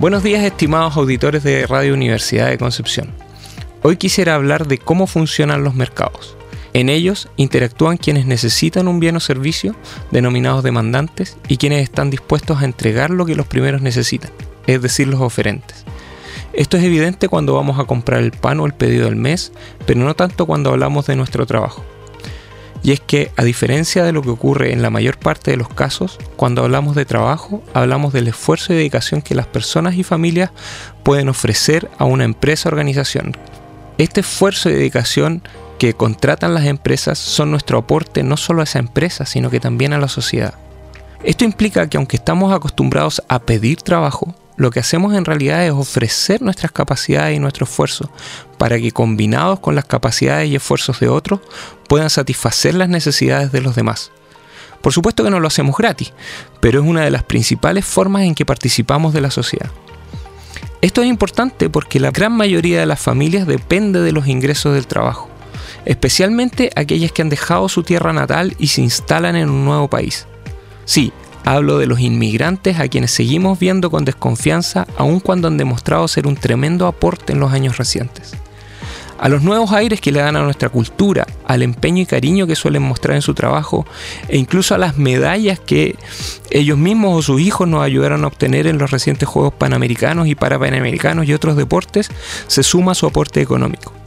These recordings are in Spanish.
Buenos días estimados auditores de Radio Universidad de Concepción. Hoy quisiera hablar de cómo funcionan los mercados. En ellos interactúan quienes necesitan un bien o servicio, denominados demandantes, y quienes están dispuestos a entregar lo que los primeros necesitan, es decir, los oferentes. Esto es evidente cuando vamos a comprar el pan o el pedido del mes, pero no tanto cuando hablamos de nuestro trabajo. Y es que, a diferencia de lo que ocurre en la mayor parte de los casos, cuando hablamos de trabajo, hablamos del esfuerzo y dedicación que las personas y familias pueden ofrecer a una empresa o organización. Este esfuerzo y dedicación que contratan las empresas son nuestro aporte no solo a esa empresa, sino que también a la sociedad. Esto implica que aunque estamos acostumbrados a pedir trabajo, lo que hacemos en realidad es ofrecer nuestras capacidades y nuestro esfuerzo para que combinados con las capacidades y esfuerzos de otros puedan satisfacer las necesidades de los demás. Por supuesto que no lo hacemos gratis, pero es una de las principales formas en que participamos de la sociedad. Esto es importante porque la gran mayoría de las familias depende de los ingresos del trabajo, especialmente aquellas que han dejado su tierra natal y se instalan en un nuevo país. Sí, Hablo de los inmigrantes a quienes seguimos viendo con desconfianza aun cuando han demostrado ser un tremendo aporte en los años recientes. A los nuevos aires que le dan a nuestra cultura, al empeño y cariño que suelen mostrar en su trabajo e incluso a las medallas que ellos mismos o sus hijos nos ayudaron a obtener en los recientes Juegos Panamericanos y Parapanamericanos y otros deportes, se suma su aporte económico.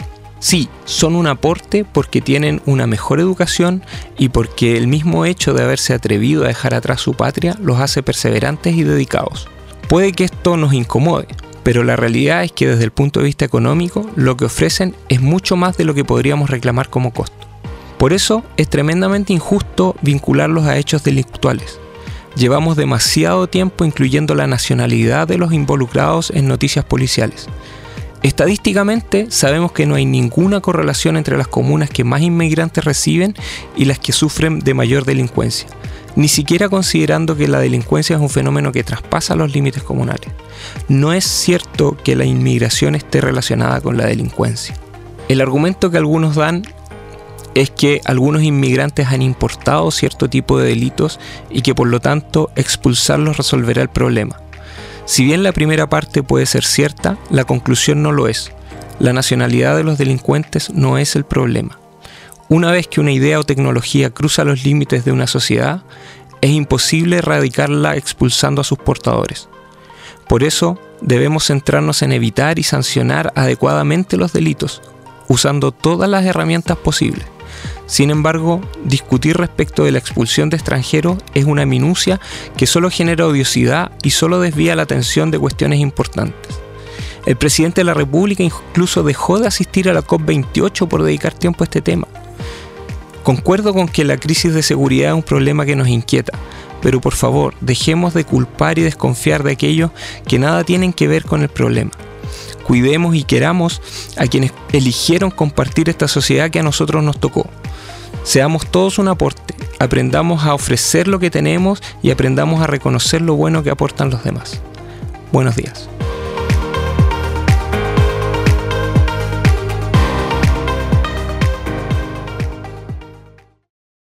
Sí, son un aporte porque tienen una mejor educación y porque el mismo hecho de haberse atrevido a dejar atrás su patria los hace perseverantes y dedicados. Puede que esto nos incomode, pero la realidad es que desde el punto de vista económico lo que ofrecen es mucho más de lo que podríamos reclamar como costo. Por eso es tremendamente injusto vincularlos a hechos delictuales. Llevamos demasiado tiempo incluyendo la nacionalidad de los involucrados en noticias policiales Estadísticamente sabemos que no hay ninguna correlación entre las comunas que más inmigrantes reciben y las que sufren de mayor delincuencia, ni siquiera considerando que la delincuencia es un fenómeno que traspasa los límites comunales. No es cierto que la inmigración esté relacionada con la delincuencia. El argumento que algunos dan es que algunos inmigrantes han importado cierto tipo de delitos y que por lo tanto expulsarlos resolverá el problema. Si bien la primera parte puede ser cierta, la conclusión no lo es. La nacionalidad de los delincuentes no es el problema. Una vez que una idea o tecnología cruza los límites de una sociedad, es imposible erradicarla expulsando a sus portadores. Por eso debemos centrarnos en evitar y sancionar adecuadamente los delitos, usando todas las herramientas posibles. Sin embargo, discutir respecto de la expulsión de extranjeros es una minucia que solo genera odiosidad y solo desvía la atención de cuestiones importantes. El presidente de la República incluso dejó de asistir a la COP28 por dedicar tiempo a este tema. Concuerdo con que la crisis de seguridad es un problema que nos inquieta, pero por favor, dejemos de culpar y desconfiar de aquellos que nada tienen que ver con el problema. Cuidemos y queramos a quienes eligieron compartir esta sociedad que a nosotros nos tocó. Seamos todos un aporte, aprendamos a ofrecer lo que tenemos y aprendamos a reconocer lo bueno que aportan los demás. Buenos días.